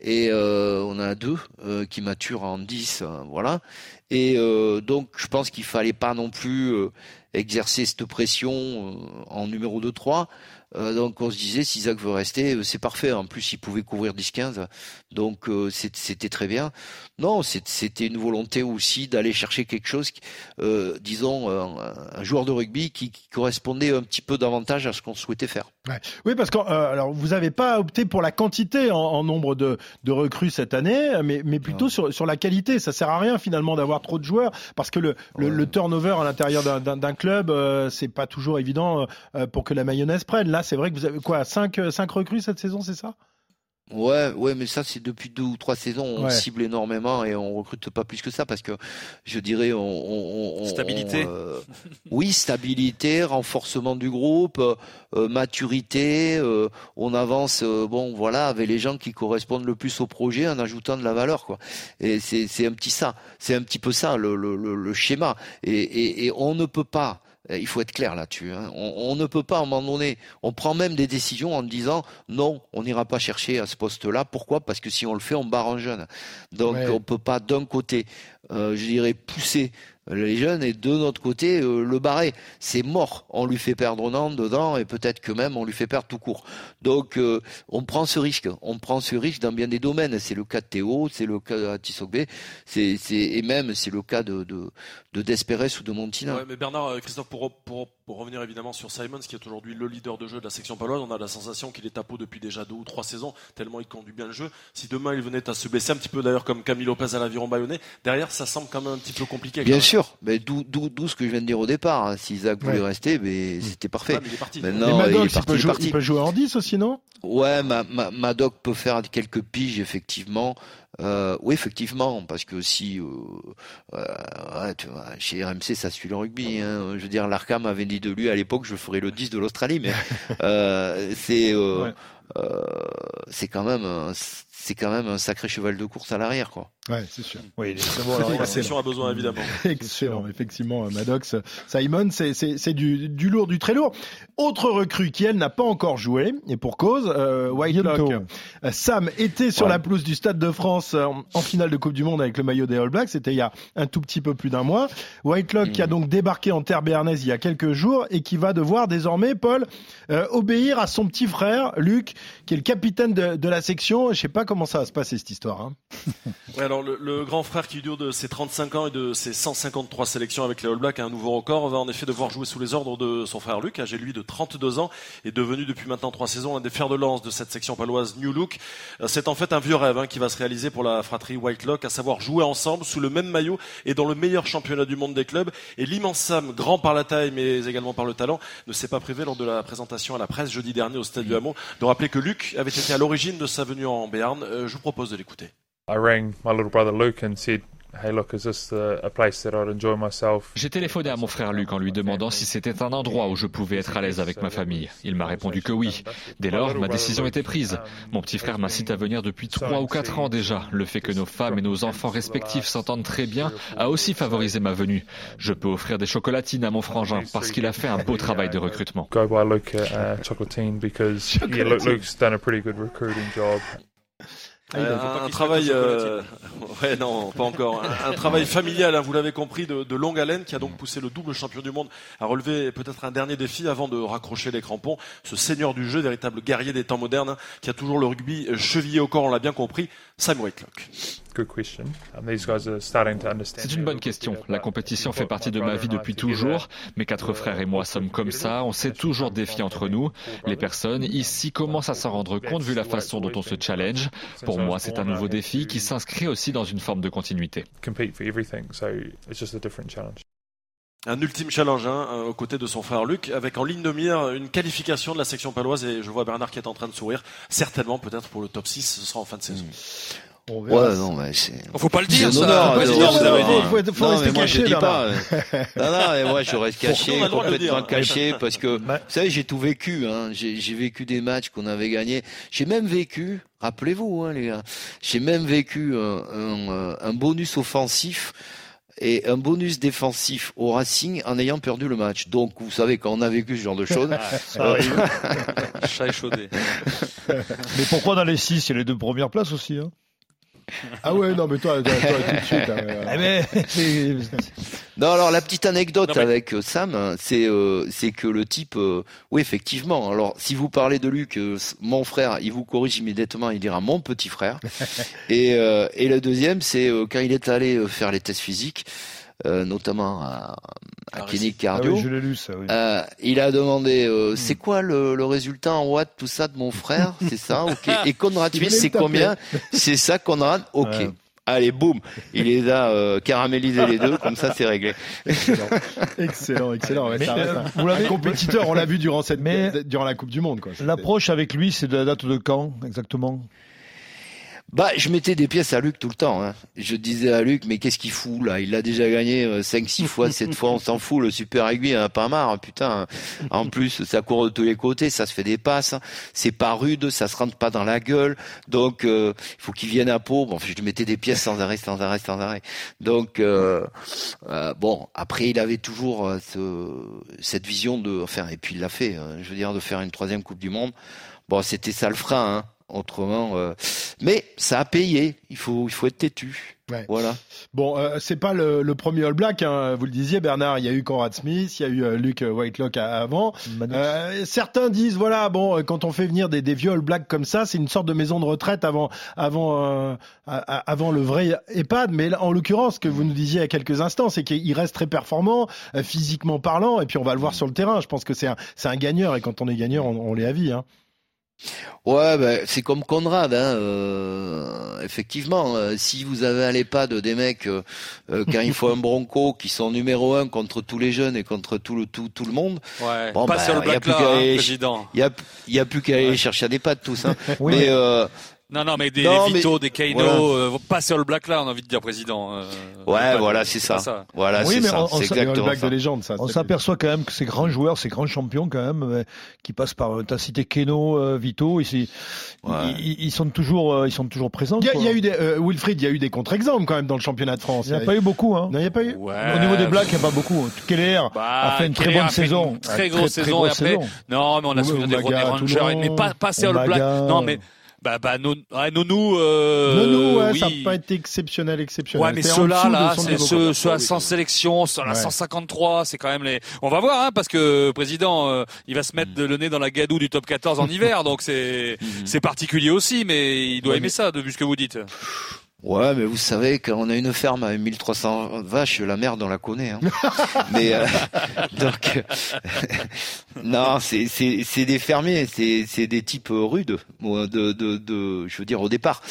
et euh, on a deux euh, qui maturent en 10 euh, voilà. Et euh, donc je pense qu'il fallait pas non plus euh, exercer cette pression en numéro 2-3. Donc on se disait si Zach veut rester, c'est parfait. En plus il pouvait couvrir 10-15, donc c'était très bien. Non, c'était une volonté aussi d'aller chercher quelque chose, euh, disons, un, un, joueur de rugby qui, qui, correspondait un petit peu davantage à ce qu'on souhaitait faire. Ouais. Oui, parce que euh, alors vous n'avez pas opté pour la quantité en, en nombre de, de, recrues cette année, mais, mais plutôt sur, sur, la qualité. Ça sert à rien finalement d'avoir trop de joueurs, parce que le, ouais. le, turnover à l'intérieur d'un club, euh, c'est pas toujours évident euh, pour que la mayonnaise prenne. Là, c'est vrai que vous avez quoi, 5 cinq, cinq recrues cette saison, c'est ça? Ouais, ouais, mais ça c'est depuis deux ou trois saisons, on Ouais. cible énormément et on recrute pas plus que ça parce que je dirais on, on- on- Stabilité. on, euh, oui, stabilité, renforcement du groupe, euh, euh, maturité. euh, on avance, euh, bon voilà, avec les gens qui correspondent le plus au projet en ajoutant de la valeur quoi. Et c'est c'est un petit ça, c'est un petit peu ça le le, le, le schéma. Et, et, et on ne peut pas. Euh, Il faut être clair là-dessus. hein. On, on ne peut pas à un moment donné. On prend même des décisions en disant non, on n'ira pas chercher à ce poste-là. Pourquoi? Parce que si on le fait, on barre un jeune. Donc Ouais. on peut pas d'un côté, euh, je dirais, pousser les jeunes et de notre côté euh, le barrer. C'est mort. On lui fait perdre un an dedans et peut-être que même on lui fait perdre tout court. Donc euh, on prend ce risque. On prend ce risque dans bien des domaines. C'est le cas de Théo, c'est le cas de Tissogbe, c'est et même c'est le cas de de, ou de Montina. Mais Bernard, euh, Christophe, pour, pour, pour revenir évidemment sur Simons, qui est aujourd'hui le leader de jeu de la section paloise, on a la sensation qu'il est à peau depuis déjà deux ou trois saisons, tellement il conduit bien le jeu. Si demain il venait à se baisser un petit peu d'ailleurs comme Camille Lopez à l'aviron bayonnais, derrière ça semble quand même un petit peu compliqué. Bien sûr, mais d'où d'où d'où ce que je viens de dire au départ. hein. Si Isaac voulait Ouais. rester, mais c'était parfait. Ouais, mais il est parti. Maintenant, Et il il, parti, peut il est jouer, parti. il peut jouer en 10 aussi, non? Ouais, ma, ma, Madoc peut faire quelques piges, effectivement. Euh, oui, effectivement, parce que si, euh, euh, ouais, tu vois, chez RMC, ça suit le rugby. Hein. Je veux dire, l'Arkham avait dit de lui à l'époque, je ferais le 10 de l'Australie, mais <laughs> euh, c'est, euh, Ouais. euh, c'est quand même, c'est quand même un sacré cheval de course à l'arrière, quoi. Ouais, c'est sûr. Oui, il est très bon. Alors, a besoin évidemment. <laughs> Excellent, effectivement, euh, Maddox. Simon, c'est- c'est c'est du, du lourd, du très lourd. Autre recrue qui, elle, n'a pas encore joué, et pour cause, euh, Whitelock. Bientôt. Euh, Sam était sur Ouais. la pelouse du Stade de France euh, en, en finale de Coupe du Monde avec le maillot des All Blacks. C'était il y a un tout petit peu plus d'un mois. Whitelock qui a Mhm. donc débarqué en terre béarnaise il y a quelques jours et qui va devoir désormais, Paul, euh, obéir à son petit frère, Luc, qui est le capitaine de, de la section. Je sais pas comment ça va se passer cette histoire. Hein. Ouais, alors le, le grand frère qui dure de ses 35 ans et de ses 153 sélections avec les All Blacks a un nouveau record, va en effet devoir jouer sous les ordres de son frère Luc, âgé lui de 32 ans et devenu depuis maintenant trois saisons un des fers de lance de cette section paloise New Look. Euh, C'est en fait un vieux rêve hein, qui va se réaliser pour la fratrie Whitelock, à savoir jouer ensemble sous le même maillot et dans le meilleur championnat du monde des clubs. Et l'immense Sam, grand par la taille mais également par le talent, ne s'est pas privé lors de la présentation à la presse jeudi dernier au stade du Hameau de rappeler que Luc avait été à l'origine de sa venue en Béarn. Euh, je vous propose de l'écouter. I rang my little brother Luke and said, "Hey, look, is this the, a place that I'd enjoy myself?" J'ai téléphoné à mon frère Luc en lui demandant si c'était un endroit où je pouvais être à l'aise avec ma famille. Il m'a répondu que oui. Dès lors, ma décision était prise. Mon petit frère m'incite à venir depuis trois ou quatre ans déjà. Le fait que nos femmes et nos enfants respectifs s'entendent très bien a aussi favorisé ma venue. Je peux offrir des chocolatines à mon frangin parce qu'il a fait un beau travail de recrutement. Ah, Euh, un travail, euh, ouais, non, pas encore. Un, un travail <laughs> familial, hein, vous l'avez compris, de, de longue haleine, qui a donc poussé le double champion du monde à relever peut-être un dernier défi avant de raccrocher les crampons. Ce seigneur du jeu, véritable guerrier des temps modernes, hein, qui a toujours le rugby chevillé au corps, on l'a bien compris, Sam Whitelock. Good question. These guys are starting to understand. C'est une bonne question. La compétition fait partie de ma vie depuis toujours. Mes quatre frères et moi sommes comme ça. On s'est toujours défié entre nous. Les personnes ici commencent à s'en rendre compte vu la façon dont on se challenge. Pour moi, c'est un nouveau défi qui s'inscrit aussi dans une forme de continuité. compete for everything, so it's just a different challenge. Un ultime challenge hein, euh, aux côtés de son frère Luc, avec en ligne de mire une qualification de la section paloise, et je vois Bernard qui est en train de sourire, certainement peut-être pour le top 6, ce sera en fin de saison. On verra. Ouais, non, mais c'est. Faut pas le dire, un ça. honneur, Faut dire, non, non, non. Faut- faut Non, rester mais moi, caché, je dis pas. euh, Non, non, mais moi, je reste <laughs> caché, complètement dire. caché, parce que, <laughs> Bah- vous savez, j'ai tout vécu, hein. J'ai, j'ai vécu des matchs qu'on avait gagnés. J'ai même vécu, rappelez-vous, hein, les gars, j'ai même vécu un, un, euh, un bonus offensif et un bonus défensif au Racing en ayant perdu le match. Donc, vous savez, quand on a vécu ce genre de <laughs> choses, Ça arrive. Chat échaudé. Mais pourquoi dans les six, il y a les deux premières places aussi hein? Ah ouais, non, mais toi, toi, toi, tout de suite. ben, c'est- <laughs> Non, alors la petite anecdote Non, mais- avec euh, Sam, hein, c'est euh, c'est que le type, euh, oui effectivement. Alors si vous parlez de Luc, euh, mon frère, il vous corrige immédiatement, il dira mon petit frère. <laughs> et euh, et le deuxième, c'est euh, quand il est allé euh, faire les tests physiques, notamment à, à clinique Ah cardio. oui, je l'ai lu ça. Oui. Euh, il a demandé euh, c'est quoi le, le résultat en watts tout ça de mon frère <laughs> c'est ça ok. Et Conrad Suisse c'est combien <laughs> c'est ça Conrad ok. Ouais. allez boum. Il les a euh, caramélisés les deux. Comme ça c'est réglé. Excellent, <laughs> excellent. Ouais, Mais, ça reste euh, un- vous l'avez- compétiteur, on l'a vu durant cette, Mais- durant la Coupe du Monde, L'approche avec lui, c'est de la date de quand exactement? Bah, je mettais des pièces à Luc tout le temps. Hein. Je disais à Luc, mais qu'est-ce qu'il fout là? Il a déjà gagné 5 6 fois, 7 fois, on s'en fout. Le super rugby, hein, pas marre, putain. En plus, ça court de tous les côtés, ça se fait des passes. C'est pas rude, ça se rentre pas dans la gueule. Donc, il faut qu'il vienne à peau. Bon, je mettais des pièces sans arrêt, sans arrêt, sans arrêt. Donc, bon, après, il avait toujours ce, cette vision de, enfin, et puis il l'a fait. Hein, je veux dire, de faire une troisième Coupe du Monde. Bon, c'était ça le frein. Hein. Autrement, euh, mais ça a payé. Il faut, il faut être têtu. Voilà. Bon, euh, c'est pas le, le, premier All Black. Hein. Vous le disiez, Bernard. Il y a eu Conrad Smith, il y a eu euh, Luke Whitelock avant. Euh, certains disent, voilà, bon, quand on fait venir des, des vieux All Blacks comme ça, c'est une sorte de maison de retraite avant, avant, euh, avant le vrai EHPAD. Mais en l'occurrence, ce que vous nous disiez il y a quelques instants, c'est qu'il reste très performant, physiquement parlant, et puis on va le voir sur le terrain. Je pense que c'est un, c'est un gagneur, et quand on est gagneur, on, on l'est à vie. Hein. Ouais, ben, c'est comme Conrad, hein, euh, effectivement. Euh, si vous avez à l'EHPAD des mecs, euh, quand il faut un <laughs> bronco, qui sont numéro un contre tous les jeunes et contre tout le tout tout le monde, ouais, bon, pas bah, sur le black Il y a, y a plus qu'à aller chercher à des pattes tous. Hein. oui, mais non, non, mais des non, Vito, des Keino, voilà. euh, pas sur le black là, on a envie de dire président. Euh, ouais, voilà, c'est ça. ça. Voilà, oui, c'est ça. C'est exactement ça. de légende, ça. On s'aperçoit quand même que ces grands joueurs, ces grands champions quand même, euh, qui passent par, t'as cité Keno, euh, Vito, ici, ouais. ils, ils, sont toujours, euh, ils sont toujours présents. Il y, y, a eu des, euh, Wilfried, il y a eu des contre-exemples quand même dans le championnat de France. Il n'y a, a pas eu beaucoup, hein. Non, il n'y a pas eu. Ouais. Au niveau des blacks, il n'y a pas beaucoup. Keller bah, a fait une très bonne saison. Très grosse saison et après. Non, mais on a souvenir des Rangers, mais pas, pas sur le black. Non, mais bah, bah non, ouais, Nonou. Euh, Nonou, ouais, oui. ça n'a pas été exceptionnel, exceptionnel. Ouais, mais ceux-là, là, c'est ceux, ceux à 100 sélections, ceux à 153, c'est quand même les. On va voir, hein, parce que président, euh, il va se mettre mm. le nez dans la gadoue du top 14 en hiver, donc c'est mm. c'est particulier aussi, mais il doit ouais, aimer mais... ça, de vu ce que vous dites. Ouais, mais vous savez qu'on a une ferme à 1300 vaches, la merde on la connaît. Hein. <laughs> mais euh, <laughs> donc <laughs> non, c'est des fermiers, c'est c'est des types rudes, de de de, je veux dire au départ.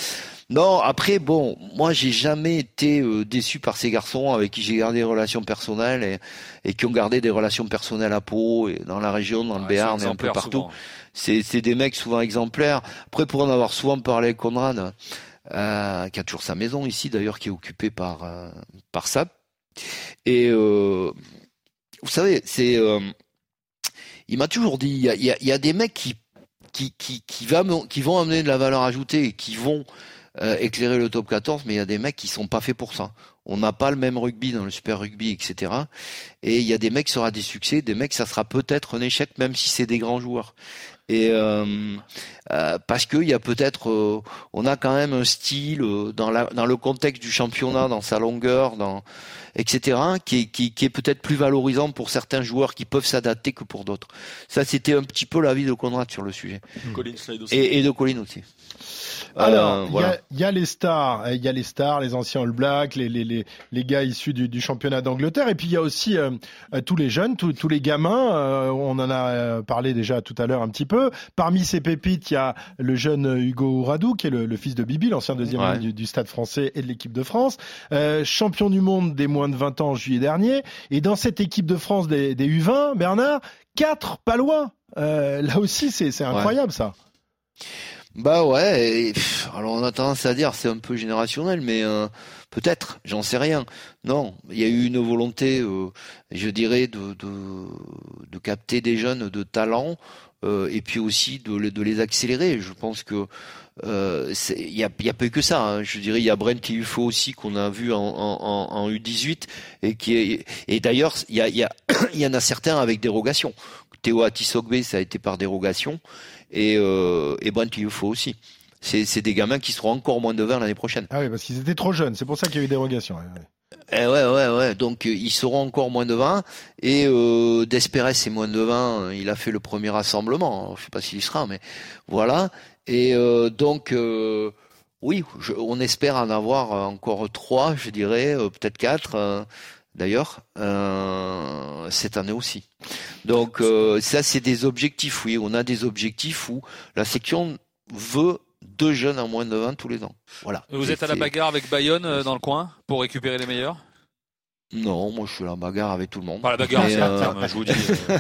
Non, après bon, moi j'ai jamais été euh, déçu par ces garçons avec qui j'ai gardé des relations personnelles et, et qui ont gardé des relations personnelles à Pau et dans la région, dans le Béarn et un peu partout. C'est c'est des mecs souvent exemplaires. Après pour en avoir souvent parlé avec Conrad euh, qui a toujours sa maison ici d'ailleurs, qui est occupée par euh, par ça. Et euh, vous savez, c'est, il m'a toujours dit, il y a, des mecs qui qui qui qui, vont amener de la valeur ajoutée qui vont éclairer le top 14, mais il y a des mecs qui sont pas faits pour ça. On n'a pas le même rugby dans le super rugby, etc. Et il y a des mecs qui sera des succès, des mecs ça sera peut-être un échec, même si c'est des grands joueurs et euh, euh, parce qu'il y a peut-être euh, on a quand même un style dans la dans le contexte du championnat dans sa longueur dans etc qui est, qui, qui est peut-être plus valorisant pour certains joueurs qui peuvent s'adapter que pour d'autres ça c'était un petit peu l'avis de Conrad sur le sujet et, et, de Colin aussi alors, il voilà. y, y, a les stars, il y a les stars, les anciens All Blacks, les, les, les, les gars issus du, du championnat d'Angleterre, et puis il y a aussi euh, tous les jeunes, tous, tous les gamins. Euh, on en a parlé déjà tout à l'heure un petit peu. Parmi ces pépites, il y a le jeune Hugo Radou, qui est le, le fils de Bibi, l'ancien deuxième ouais. du, du, Stade Français et de l'équipe de France, euh, champion du monde des moins de 20 ans en juillet dernier. Et dans cette équipe de France des, des U20, Bernard, quatre palois. Euh, là aussi, c'est incroyable ouais. ça. Bah ouais, et, pff, alors on a tendance à dire c'est un peu générationnel, mais euh, peut-être, j'en sais rien. Non, il y a eu une volonté, euh, je dirais, de, de, de, capter des jeunes de talent euh, et puis aussi de, de, les accélérer. Je pense que euh, il y a, y a pas eu que ça. Hein. Je dirais il y a Brent faut aussi qu'on a vu en, en, en, U18 et qui est et d'ailleurs il y a y, a, <clears throat> y en a certains avec dérogation. Théo Atisogbe ça a été par dérogation et, euh, et Brent faut aussi. C'est des gamins qui seront encore moins de 20 l'année prochaine. Ah oui, parce qu'ils étaient trop jeunes. C'est pour ça qu'il y a eu dérogation. Eh ouais, ouais, ouais. Donc euh, ils seront encore moins de 20. Et euh, Desperes c'est moins de 20. Il a fait le premier rassemblement. Je sais pas s'il y sera, mais voilà. Et euh, donc euh, oui, je, on espère en avoir encore trois, je dirais, euh, peut-être quatre. Euh, D'ailleurs, cette année aussi. Donc ça, c'est des objectifs. Oui, on a des objectifs où la section veut deux jeunes en moins de 20 tous les ans. Voilà. Vous êtes à la bagarre avec Bayonne euh, dans le coin pour récupérer les meilleurs? Non, moi je suis à la bagarre avec tout le monde. Pas la bagarre, c'est euh... terme, je vous dis. Euh,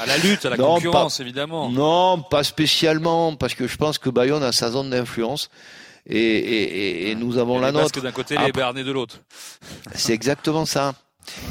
à la lutte, à la non, concurrence, pas, évidemment. Non, pas spécialement, parce que je pense que Bayonne a sa zone d'influence et, et, et nous avons la nôtre. d'un côté, les Béarnais de l'autre. C'est exactement ça.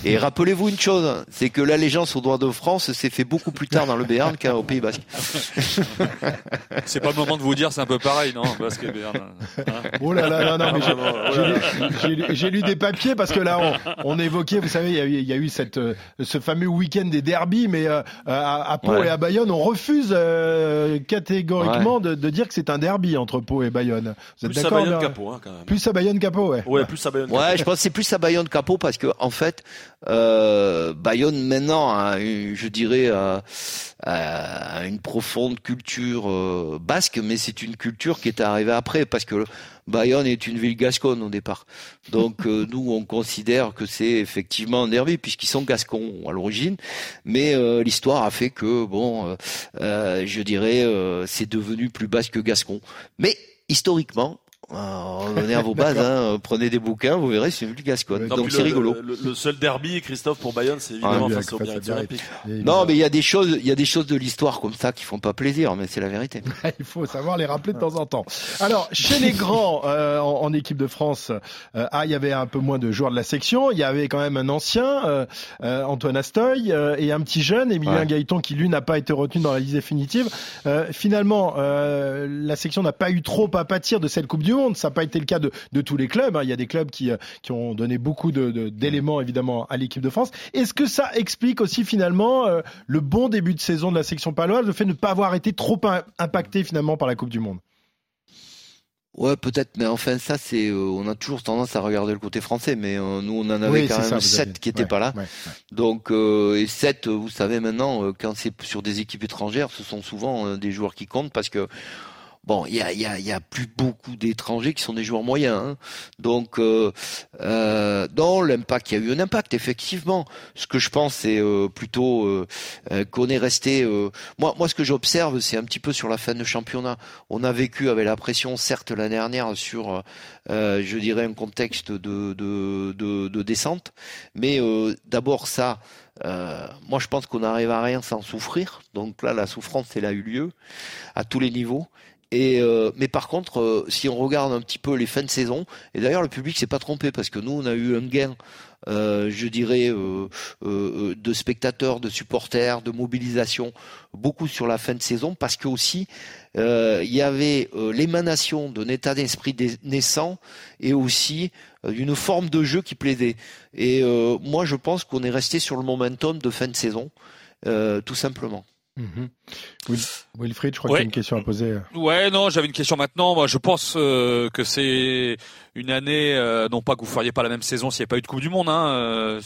Et rappelez-vous une chose, c'est que l'allégeance au droit de France s'est fait beaucoup plus tard dans le Béarn qu'au Pays Basque. <laughs> C'est pas le moment de vous dire, c'est un peu pareil, non Basque et Béarn. hein Oh là là, non, non, mais j'ai- oh j'ai lu- des papiers parce que là, on, on évoquait, vous savez, il y a eu, il y a eu cette, euh, ce fameux week-end des derbies, mais euh, à, à Pau Ouais. et à Bayonne, on refuse euh, catégoriquement de, de dire que c'est un derby entre Pau et Bayonne. Vous êtes Plus à Bayonne qu'à Pau, hein, quand même. Plus à Bayonne qu'à Pau, ouais. Ouais, plus à Bayonne. Ouais, je pense que c'est plus à Bayonne qu'à Pau parce que en fait, euh, Bayonne maintenant a, une- je dirais, a, a une profonde culture euh, basque, mais c'est une culture qui est arrivée après parce que Bayonne est une ville gasconne au départ. Donc euh, <laughs> nous, on considère que c'est effectivement un derby puisqu'ils sont gascons à l'origine, mais l'histoire a fait que bon, je dirais, c'est devenu plus basque que gascon. Mais historiquement. Euh, revenez à vos bases, hein, prenez des bouquins, vous verrez, c'est gasconne. Non, Donc c'est le- rigolo. Le, le seul derby, Christophe, pour Bayonne, c'est évidemment Ouais, face au. Non, mais il y a des choses, il y a des choses de l'histoire comme ça qui font pas plaisir, mais c'est la vérité. <laughs> Il faut savoir les rappeler de temps en temps. Alors, <laughs> chez les grands, euh, en, en équipe de France, euh, ah, il y avait un peu moins de joueurs de la section. Il y avait quand même un ancien, euh, euh, Antoine Astoy, euh, et un petit jeune, Emilien Ouais. Gaëton, qui lui n'a pas été retenu dans la liste définitive. Euh, finalement, euh, la section n'a pas eu trop à pâtir de cette Coupe du Monde. Ça n'a pas été le cas de, de tous les clubs. hein. Il y a des clubs qui, euh, qui ont donné beaucoup d'éléments, évidemment, à l'équipe de France. Est-ce que ça explique aussi, finalement, euh, le bon début de saison de la section paloise, le fait de ne pas avoir été trop im- impacté, finalement, par la Coupe du Monde? Ouais, peut-être, mais enfin ça, c'est, euh, on a toujours tendance à regarder le côté français, mais euh, nous, on en avait Oui, quand même sept qui étaient ouais, pas là. ouais, ouais. Donc, euh, et sept, vous savez maintenant, quand c'est sur des équipes étrangères, ce sont souvent des joueurs qui comptent parce que Bon, il y a, y, a, y a plus beaucoup d'étrangers qui sont des joueurs moyens. hein. Donc, euh, euh, dans l'impact, il y a eu un impact, effectivement. Ce que je pense, c'est euh, plutôt euh, euh, qu'on est resté... euh, moi, moi, ce que j'observe, c'est un petit peu sur la fin de championnat. On a vécu avec la pression, certes, l'année dernière, sur, je dirais, un contexte de, de, de, de descente. Mais d'abord, ça... Euh, moi, je pense qu'on n'arrive à rien sans souffrir. Donc là, la souffrance, elle a eu lieu à tous les niveaux. Euh, mais par contre, euh, si on regarde un petit peu les fins de saison, et d'ailleurs le public s'est pas trompé parce que nous on a eu un gain, euh, je dirais, de spectateurs, de supporters, de mobilisation, beaucoup sur la fin de saison parce que aussi il y avait l'émanation d'un état d'esprit naissant et aussi d'une forme de jeu qui plaisait. Et moi je pense qu'on est resté sur le momentum de fin de saison, tout simplement. Mhm. Wilfried, je crois Ouais. qu'il y a une question à poser. Ouais, non, j'avais une question maintenant. Moi, je pense euh, que c'est une année, euh, non pas que vous feriez pas la même saison s'il n'y avait pas eu de Coupe du Monde, hein, euh,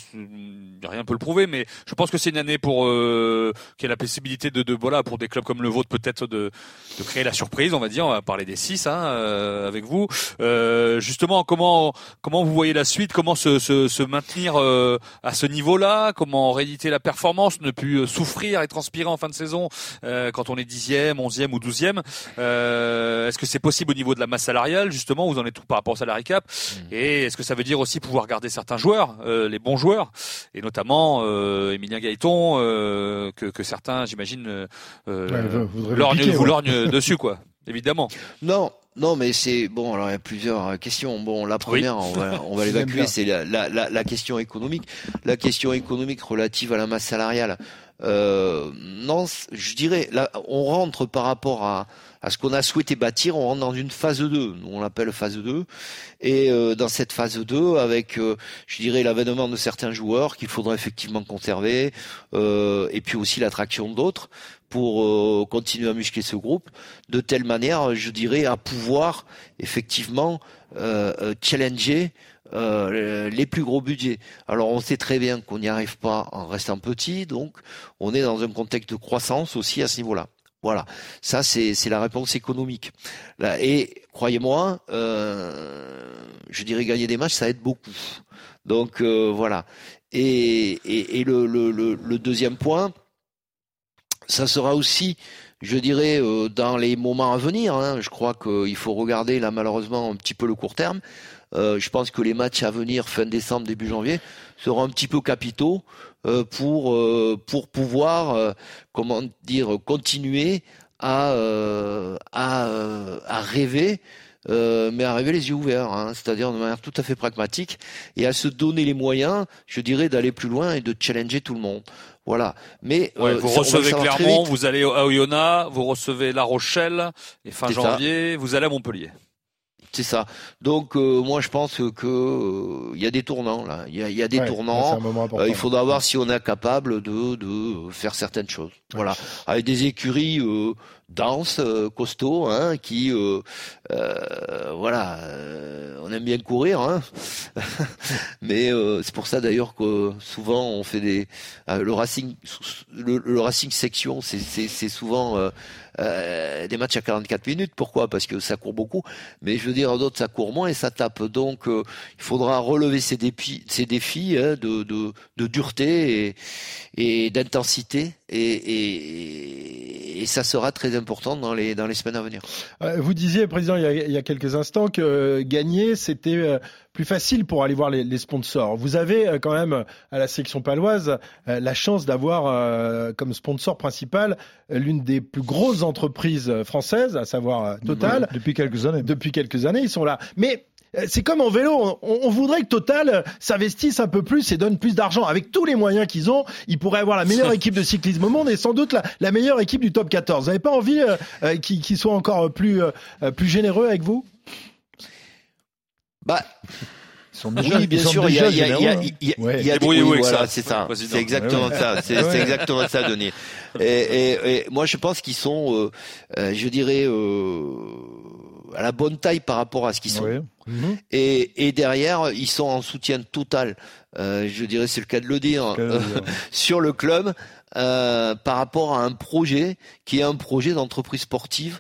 rien peut le prouver, mais je pense que c'est une année pour euh, qui a la possibilité de, de voilà pour des clubs comme le vôtre peut-être de, de créer la surprise, on va dire. On va parler des six hein, euh, avec vous. Euh, justement, comment comment vous voyez la suite? Comment se, se, se maintenir euh, à ce niveau-là? Comment rééditer la performance Ne plus euh, souffrir et transpirer en fin de saison quand on est dixième, onzième ou douzième? Est-ce que c'est possible au niveau de la masse salariale justement Vous en êtes tout par rapport au cap Et est-ce que ça veut dire aussi pouvoir garder certains joueurs, euh, les bons joueurs, et notamment euh, Emilien Gaëton, euh, que, que certains, j'imagine, euh, Ouais, vous- vous piquer, ouais. <laughs> dessus, quoi. Évidemment. Non, non, mais c'est bon. Alors il y a plusieurs euh, questions. Bon, la première, on va, on l'évacuer, <laughs> c'est la, la, la, la question économique. La question économique relative à la masse salariale. Euh, je dirais, on rentre par rapport à, ce qu'on a souhaité bâtir, on rentre dans une phase 2. Nous, on l'appelle phase 2. Et euh, dans cette phase 2, avec, euh, je dirais, l'avènement de certains joueurs qu'il faudra effectivement conserver, euh, et puis aussi l'attraction d'autres pour continuer à muscler ce groupe, de telle manière, je dirais, à pouvoir effectivement challenger euh, les plus gros budgets. Alors on sait très bien qu'on n'y arrive pas en restant petit, donc on est dans un contexte de croissance aussi à ce niveau-là. Voilà, ça c'est la réponse économique. Et croyez-moi, euh, je dirais gagner des matchs, ça aide beaucoup. Donc euh, voilà. Et, le, deuxième point, ça sera aussi, je dirais, dans les moments à venir. hein. je crois qu'il faut regarder là malheureusement un petit peu le court terme. Euh, je pense que les matchs à venir fin décembre début janvier seront un petit peu capitaux euh, pour euh, pour pouvoir euh, comment dire continuer à euh, à, euh, à rêver euh, mais à rêver les yeux ouverts, hein, c'est-à-dire de manière tout à fait pragmatique et à se donner les moyens, je dirais, d'aller plus loin et de challenger tout le monde. Voilà. Mais Ouais, euh, vous ça, recevez Clermont, vous allez à Oyonnax, vous recevez La Rochelle, et fin ça. janvier, vous allez à Montpellier. C'est ça. Donc euh, moi je pense que euh, il y a des tournants là. Il y a, il y a des Ouais, tournants. Euh, il faudra voir si on est capable de, de faire certaines choses. Voilà, avec des écuries denses, euh, costauds, hein, qui, euh, euh, voilà, euh, on aime bien courir, hein. <laughs> mais euh, c'est pour ça d'ailleurs que souvent on fait des euh, le Racing, le, le Racing section, c'est souvent des matchs à 44 minutes. Pourquoi? Parce que ça court beaucoup, mais je veux dire d'autres ça court moins et ça tape. Donc il faudra relever ces défis, ces défis hein, de, de, de dureté et, et d'intensité et, et, et ça sera très important dans les dans les semaines à venir. Euh, Vous disiez, Président, il y a, il y a quelques instants que euh, gagner, c'était euh, plus facile pour aller voir les, les sponsors. Vous avez quand même, à la section paloise, la chance d'avoir comme sponsor principal l'une des plus grosses entreprises françaises, à savoir Total. Depuis quelques années. Depuis quelques années, ils sont là. Mais c'est comme en vélo, on, on voudrait que Total euh, s'investisse un peu plus et donne plus d'argent. Avec tous les moyens qu'ils ont, ils pourraient avoir la meilleure <laughs> équipe de cyclisme au monde et sans doute la, la meilleure équipe du top 14. Vous n'avez pas envie euh, euh, qu'ils soient encore plus, euh, euh, plus généreux avec vous? Bah, Ils sont déjà, oui, bien sont sûr, il y a, des- Débrouillez-vous oui, avec voilà, ça, c'est ça, c'est exactement Ouais, ça, c'est Ouais. exactement ça, Denis. Et, et, et moi, je pense qu'ils sont, euh, euh, je dirais, euh, à la bonne taille par rapport à ce qu'ils sont. Ouais. Et, et derrière, ils sont en soutien total. euh, je dirais, c'est le cas de le dire, euh, <laughs> sur le club euh, par rapport à un projet qui est un projet d'entreprise sportive.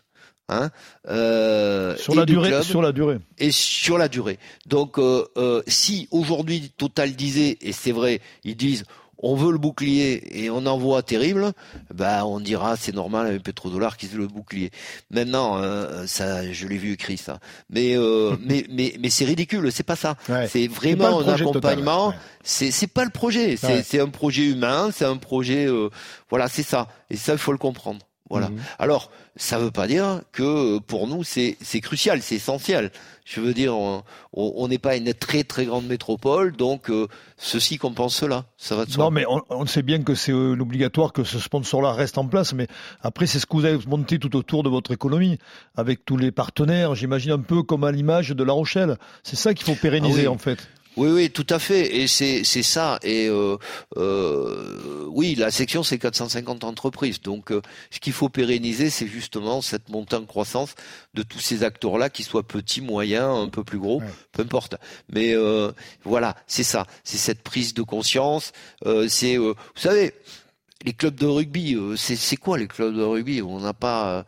Hein, euh, Sur la durée, club sur la durée. et sur la durée. Donc, euh, euh, si aujourd'hui Total disait, et c'est vrai, ils disent, on veut le bouclier et on en voit terrible, bah on dira c'est normal avec pétrodollar qu'ils aient le bouclier. Maintenant, euh, ça, je l'ai vu écrit ça. Mais euh, <laughs> mais mais mais c'est ridicule, c'est pas ça. Ouais. C'est vraiment un accompagnement. ouais. C'est c'est pas le projet. C'est Ouais. c'est un projet humain, c'est un projet. euh, voilà, c'est ça. Et ça, il faut le comprendre. Voilà. Mhm. Alors, ça veut pas dire que euh, pour nous c'est c'est crucial, c'est essentiel. Je veux dire, on n'est pas une très très grande métropole, donc euh, ceci compense cela. Ça va de soi. Non, mais on, on sait bien que c'est euh, obligatoire que ce sponsor-là reste en place, mais après, c'est ce que vous avez monté tout autour de votre économie, avec tous les partenaires, j'imagine un peu comme à l'image de La Rochelle. C'est ça qu'il faut pérenniser, Ah oui. en fait. Oui, oui, tout à fait. Et c'est c'est ça. Et euh, euh, oui, la section c'est 450 entreprises. Donc, euh, ce qu'il faut pérenniser, c'est justement cette montée en croissance de tous ces acteurs-là, qu'ils soient petits, moyens, un peu plus gros, Ouais. peu importe. Mais euh, voilà, c'est ça. C'est cette prise de conscience. Euh, c'est, euh, vous savez, les clubs de rugby. euh, c'est c'est quoi les clubs de rugby? On n'a pas.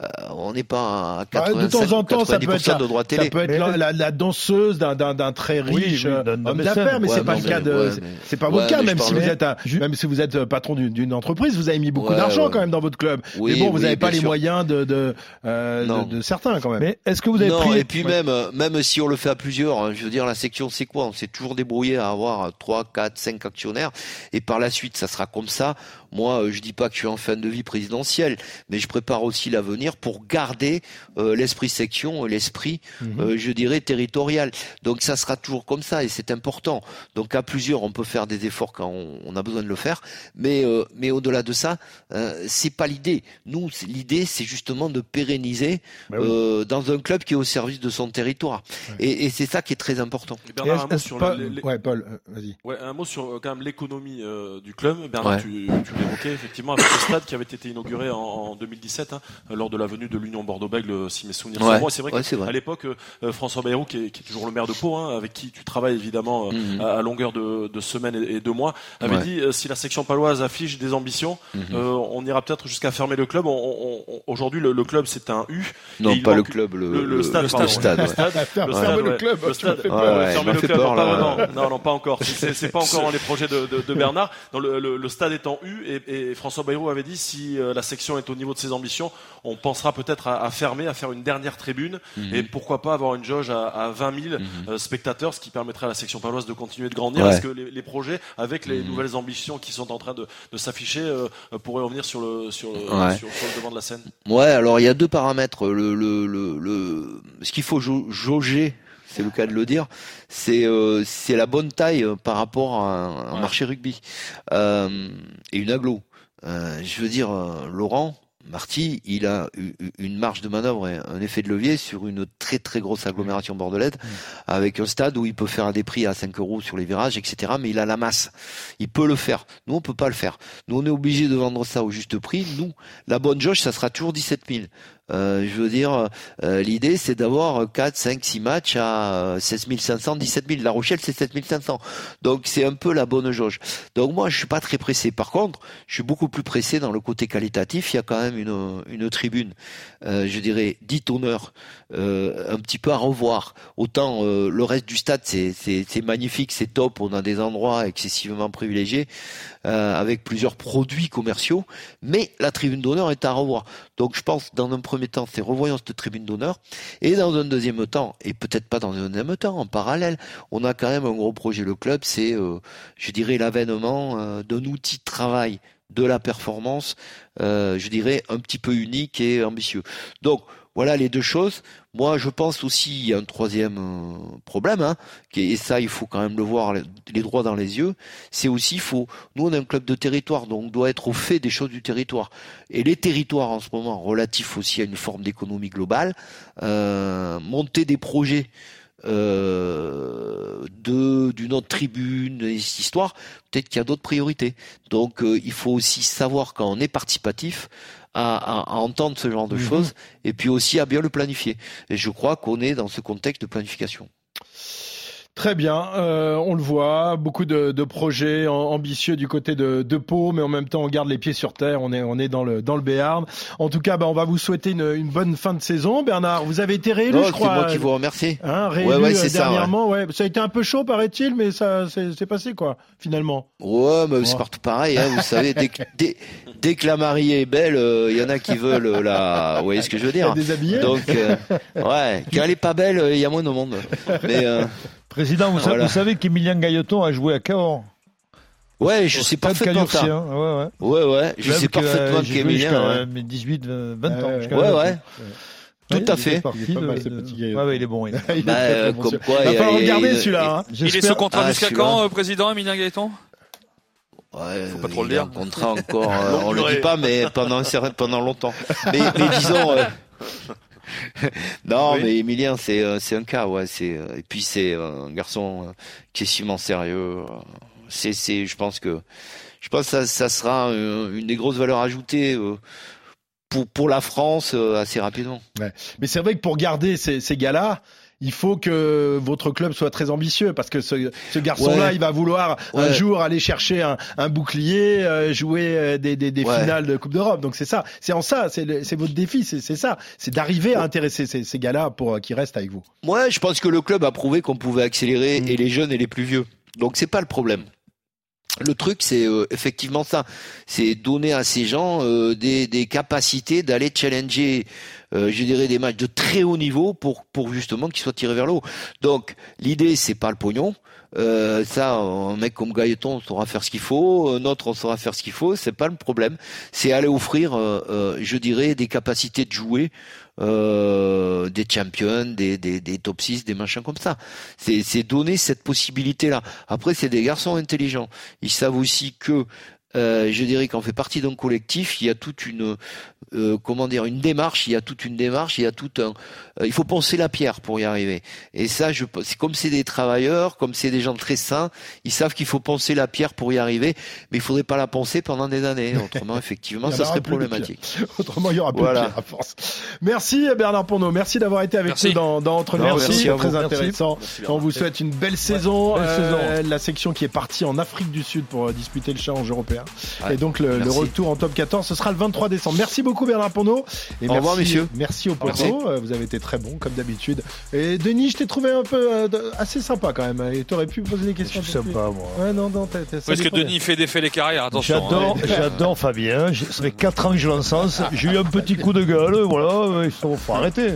Euh, on n'est pas à Bah, 85, de temps en temps, ça peut être 90% la- de droits Ça peut être Mais- la, la- la danseuse d'un- d'un d'un très riche oui, euh, homme d'affaires, mais Ouais, c'est pas le cas de. ouais, c'est- pas ouais, votre cas, même je si vous êtes un- même si vous êtes patron d'une entreprise, vous avez mis beaucoup Ouais, d'argent ouais. quand même dans votre club. Oui, mais bon, vous oui, n'avez pas les sûr. moyens de de, euh, de de certains quand même. Mais est-ce que vous avez non, pris... et puis même, même si on le fait à plusieurs, hein, je veux dire, la section, c'est quoi? On s'est toujours débrouillé à avoir 3, 4, 5 actionnaires, et par la suite, ça sera comme ça. Moi, je dis pas que je suis en fin de vie présidentielle, mais je prépare aussi l'avenir pour garder euh, l'esprit section, et l'esprit, Mhm. euh, je dirais, territorial. Donc ça sera toujours comme ça, et c'est important. Donc à plusieurs, on peut faire des efforts quand on, on a besoin de le faire, mais euh, mais au-delà de ça, euh, c'est pas l'idée. Nous, l'idée, c'est justement de pérenniser Bah oui. euh, dans un club qui est au service de son territoire. Et, et c'est ça qui est très important. Et Bernard, un mot sur pas- les- les- Ouais, Paul, vas-y. Ouais, un mot sur euh, quand même l'économie euh, du club. Bernard, Ouais. tu, tu l'évoquais effectivement avec le stade qui avait été inauguré en, en 2017 hein, lors de la venue de l'Union Bordeaux-Bègles, si mes souvenirs sont bons. C'est vrai qu'à l'époque, euh, François Bayrou, qui est, qui est toujours le maire de Pau, hein, avec qui tu travailles évidemment euh, Mhm. à, à longueur de, de semaines et, et de mois, avait Ouais. dit euh, si la section paloise affiche des ambitions, Mhm. euh, on ira peut-être jusqu'à fermer le club. Aujourd'hui, le, le club c'est un U. Non, pas le club, le, le, le stade, le pardon. stade, Le stade, stade, ouais. club, Le stade, fermer le club, non, non, pas encore. C'est pas encore dans les projets de, <laughs> Bernard. Le, le, le stade est en U et, François Bayrou avait dit si euh, la section est au niveau de ses ambitions, on pense pensera peut-être à, fermer, à faire une dernière tribune mhm. et pourquoi pas avoir une jauge à, à 20 000 mhm. spectateurs, ce qui permettrait à la section paloise de continuer de grandir. Est-ce que les, projets, avec les nouvelles ambitions qui sont en train de, s'afficher, pourraient revenir sur le, sur, le, sur, le devant de la scène? Ouais, alors il y a deux paramètres. Le, le, le, ce qu'il faut jauger c'est le cas de le dire, c'est euh, c'est la bonne taille euh, par rapport à un, marché rugby euh, et une aglo. je veux dire, Laurent, Marty, il a une marge de manœuvre et un effet de levier sur une très très grosse agglomération bordelaise, avec un stade où il peut faire des prix à 5 euros sur les virages, etc. Mais il a la masse. Il peut le faire. Nous, on peut pas le faire. Nous, on est obligé de vendre ça au juste prix. Nous, la bonne jauge, ça sera toujours 17 000. Euh, je veux dire, euh, l'idée c'est d'avoir 4, 5, 6 matchs à 16 500, 17 000. La Rochelle c'est 7 500. Donc c'est un peu la bonne jauge. Donc moi je suis pas très pressé. Par contre, je suis beaucoup plus pressé dans le côté qualitatif. Il y a quand même une, une tribune, je dirais, 10 tonneurs, un petit peu à revoir. Autant le reste du stade c'est magnifique, c'est top. On a des endroits excessivement privilégiés avec plusieurs produits commerciaux. Mais la tribune d'honneur est à revoir. Donc je pense dans un premier temps, c'est revoyons cette tribune d'honneur. Et dans un deuxième temps, et peut-être pas dans un deuxième temps, en parallèle, on a quand même un gros projet. Le club, c'est, euh, je dirais, l'avènement euh, d'un outil de travail de la performance, euh, je dirais, un petit peu unique et ambitieux. Donc, voilà les deux choses. Moi, je pense aussi a un troisième euh, problème, hein, et ça, il faut quand même le voir les droits dans les yeux. C'est aussi, faut, nous, on est un club de territoire, donc on doit être au fait des choses du territoire. Et les territoires en ce moment, relatifs aussi à une forme d'économie globale, euh, monter des projets euh, de d'une autre tribune, cette histoire, peut-être qu'il y a d'autres priorités. Donc, il faut aussi savoir quand on est participatif à, à, entendre ce genre de mhm. choses et puis aussi à bien le planifier. Et je crois qu'on est dans ce contexte de planification. Très bien, euh, on le voit, beaucoup de, de, projets ambitieux du côté de, de Pau, mais en même temps on garde les pieds sur terre, on est, on est dans le dans le Béarn. En tout cas, bah, on va vous souhaiter une, une bonne fin de saison, Bernard. Vous avez été réélu, je crois. C'est moi qui vous remercie. Hein, réélu ouais, ouais, euh, dernièrement, ça, ouais. ça a été un peu chaud, paraît-il, mais ça c'est passé quoi, finalement. Ouais, mais c'est partout pareil, hein, vous <laughs> savez. Dès, dès, dès, que la mariée est belle, il euh, y en a qui veulent la. Vous voyez ce que je veux dire <laughs> Déshabiller. Donc, ouais, quand elle est pas belle, il y a moins de monde. <laughs> Mais Président, vous, savez qu'Emilien Gailleton a joué à Cahors Ouais, je sais parfaitement ça. Ouais, ouais. Ouais, ouais. Je sais parfaitement qu'Emilien. Mes 18, 20 ans. Ouais, ouais. Tout à fait. Il est, mal. Ouais, ouais, il est bon. Il est... <laughs> bah, euh, comme quoi, il va falloir regarder celui-là. Hein. Il est sous contrat ah, jusqu'à quand, euh, président Emilien Gailleton? Ouais, Faut pas trop le dire. Un contrat <laughs> encore, euh, on le dit pas, mais pendant pendant longtemps. Mais, mais disons, <laughs> <laughs> non, mais Emilien, c'est euh, c'est un cas, ouais. C'est euh, et puis c'est un garçon euh, qui est excessivement sérieux. C'est c'est, je pense que je pense que ça, ça sera une des grosses valeurs ajoutées. pour, pour la France assez rapidement. Ouais. Mais c'est vrai que pour garder ces, ces gars-là, il faut que votre club soit très ambitieux parce que ce, ce garçon-là, il va vouloir un jour aller chercher un, un bouclier, euh, jouer euh, des, des, des finales de Coupe d'Europe. Donc c'est ça, c'est en ça, c'est votre défi, c'est ça, c'est d'arriver à intéresser ces, ces gars-là pour euh, qu'ils restent avec vous. Ouais, je pense que le club a prouvé qu'on pouvait accélérer mm. et les jeunes et les plus vieux. Donc c'est pas le problème. Le truc, c'est effectivement ça, c'est donner à ces gens des, des capacités d'aller challenger euh, je dirais des matchs de très haut niveau pour pour justement qu'ils soient tirés vers le haut. Donc l'idée c'est pas le pognon. Euh, ça, un mec comme Gaëton saura faire ce qu'il faut, un autre on saura faire ce qu'il faut, c'est pas le problème. C'est aller offrir, euh, je dirais, des capacités de jouer, des champions, des, des, des top 6, des machins comme ça. C'est donner cette possibilité-là. Après, c'est des garçons intelligents. Ils savent aussi que euh, je dirais qu'on fait partie d'un collectif, il y a toute une euh, comment dire une démarche, il y a toute une démarche, il y a tout un euh, il faut penser la pierre pour y arriver. Et ça je c'est comme c'est des travailleurs, comme c'est des gens très sains, ils savent qu'il faut penser la pierre pour y arriver, mais il faudrait pas la penser pendant des années, autrement <laughs> effectivement ça serait problématique. <laughs> Autrement il y aura plus voilà. de pierre à force. Merci Bernard Porno, merci d'avoir été avec nous dans dans Entre merci, très intéressant. On vous souhaite une belle saison, belle saison. la section qui est partie en Afrique du Sud pour disputer le challenge européen. Et donc le, retour en top 14, ce sera le 23 décembre. Merci beaucoup Bernard Ponot. Et Au merci, revoir, messieurs. Merci au poteau. Euh, Vous avez été très bon comme d'habitude. Et Denis, je t'ai trouvé un peu euh, assez sympa quand même. Et t'aurais pu poser des questions. Je suis sympa, moi. Ouais, non, non, Parce que. Denis fait défait les carrières, attention. J'adore, hein. j'adore Fabien. Ça fait 4 ans que je l'encense. J'ai eu un petit coup de gueule. Voilà, il faut, faut arrêter.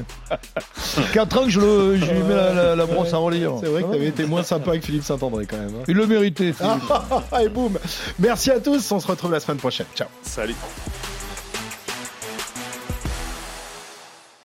4 ans que je, le, je lui mets la, la- la brosse à relire. C'est vrai que t'avais été moins sympa avec Philippe Saint-André quand même. hein. Il le méritait. Philippe. Et boum. Merci à On se retrouve la semaine prochaine. Ciao. Salut.